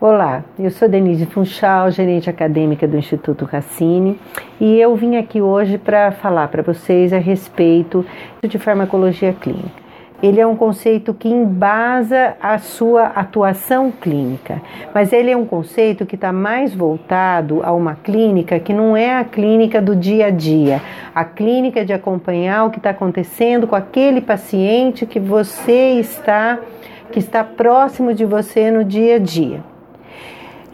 Olá, eu sou Denise Funchal, gerente acadêmica do Instituto Cassini, e eu vim aqui hoje para falar para vocês a respeito de farmacologia clínica. Ele é um conceito que embasa a sua atuação clínica, mas ele é um conceito que está mais voltado a uma clínica que não é a clínica do dia a dia, a clínica de acompanhar o que está acontecendo com aquele paciente que você está, que está próximo de você no dia a dia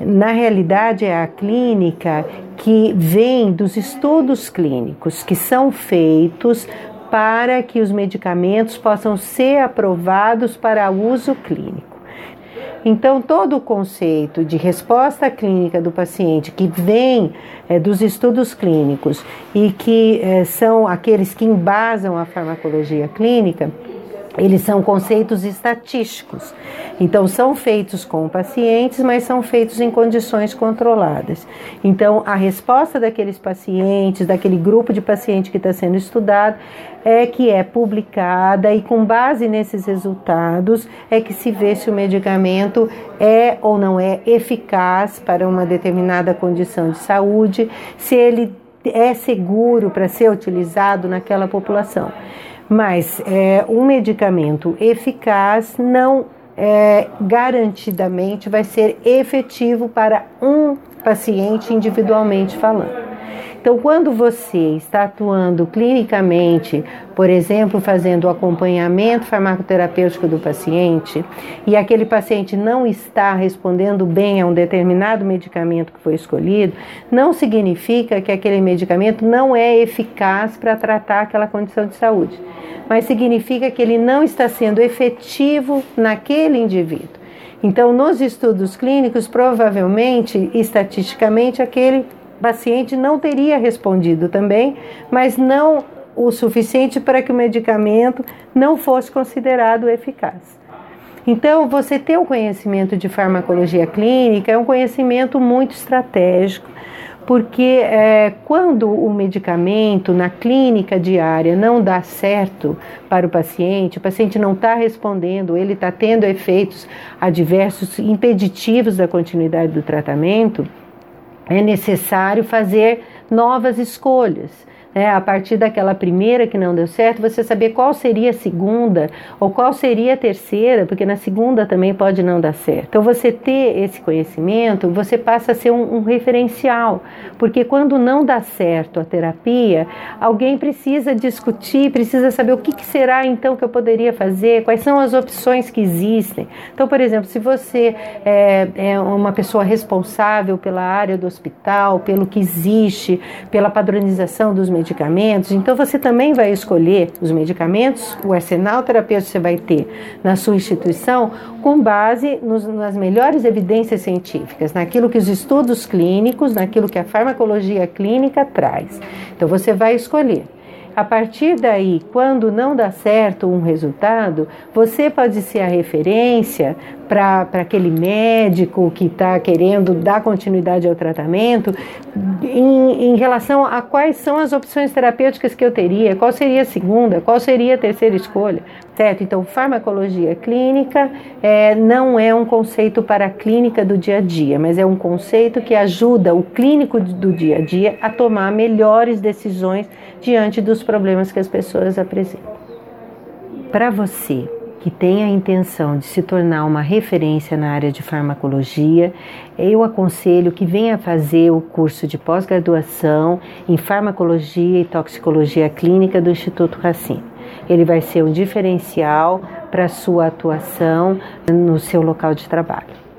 na realidade é a clínica que vem dos estudos clínicos que são feitos para que os medicamentos possam ser aprovados para uso clínico. Então, todo o conceito de resposta clínica do paciente que vem é, dos estudos clínicos e que é, são aqueles que embasam a farmacologia clínica, eles são conceitos estatísticos. Então, são feitos com pacientes, mas são feitos em condições controladas. Então, a resposta daqueles pacientes, daquele grupo de pacientes que está sendo estudado, é que é publicada e, com base nesses resultados, é que se vê se o medicamento é ou não é eficaz para uma determinada condição de saúde, se ele é seguro para ser utilizado naquela população. Mas é, um medicamento eficaz não é, garantidamente vai ser efetivo para um paciente individualmente falando. Então, quando você está atuando clinicamente, por exemplo, fazendo o acompanhamento farmacoterapêutico do paciente, e aquele paciente não está respondendo bem a um determinado medicamento que foi escolhido, não significa que aquele medicamento não é eficaz para tratar aquela condição de saúde, mas significa que ele não está sendo efetivo naquele indivíduo. Então, nos estudos clínicos, provavelmente, estatisticamente, aquele paciente não teria respondido também, mas não o suficiente para que o medicamento não fosse considerado eficaz. Então, você ter o conhecimento de farmacologia clínica é um conhecimento muito estratégico, porque é, quando o medicamento na clínica diária não dá certo para o paciente, o paciente não está respondendo, ele está tendo efeitos adversos impeditivos da continuidade do tratamento, é necessário fazer novas escolhas né, a partir daquela primeira que não deu certo, você saber qual seria a segunda ou qual seria a terceira, porque na segunda também pode não dar certo. Então, você ter esse conhecimento, você passa a ser um, um referencial, porque quando não dá certo a terapia, alguém precisa discutir, precisa saber o que, que será então que eu poderia fazer, quais são as opções que existem. Então, por exemplo, se você é, é uma pessoa responsável pela área do hospital, pelo que existe, pela padronização dos medicamentos, então você também vai escolher os medicamentos, o arsenal terapêutico que você vai ter na sua instituição, com base nos, nas melhores evidências científicas, naquilo que os estudos clínicos, naquilo que a farmacologia clínica traz. Então você vai escolher. A partir daí, quando não dá certo um resultado, você pode ser a referência para aquele médico que está querendo dar continuidade ao tratamento em, em, relação a quais são as opções terapêuticas que eu teria, qual seria a segunda, qual seria a terceira escolha, certo? Então, farmacologia clínica é, não é um conceito para a clínica do dia a dia, mas é um conceito que ajuda o clínico do dia a dia a tomar melhores decisões diante dos problemas que as pessoas apresentam. Para você que tem a intenção de se tornar uma referência na área de farmacologia, eu aconselho que venha fazer o curso de pós-graduação em farmacologia e toxicologia clínica do Instituto Racine. Ele vai ser um diferencial para a sua atuação no seu local de trabalho.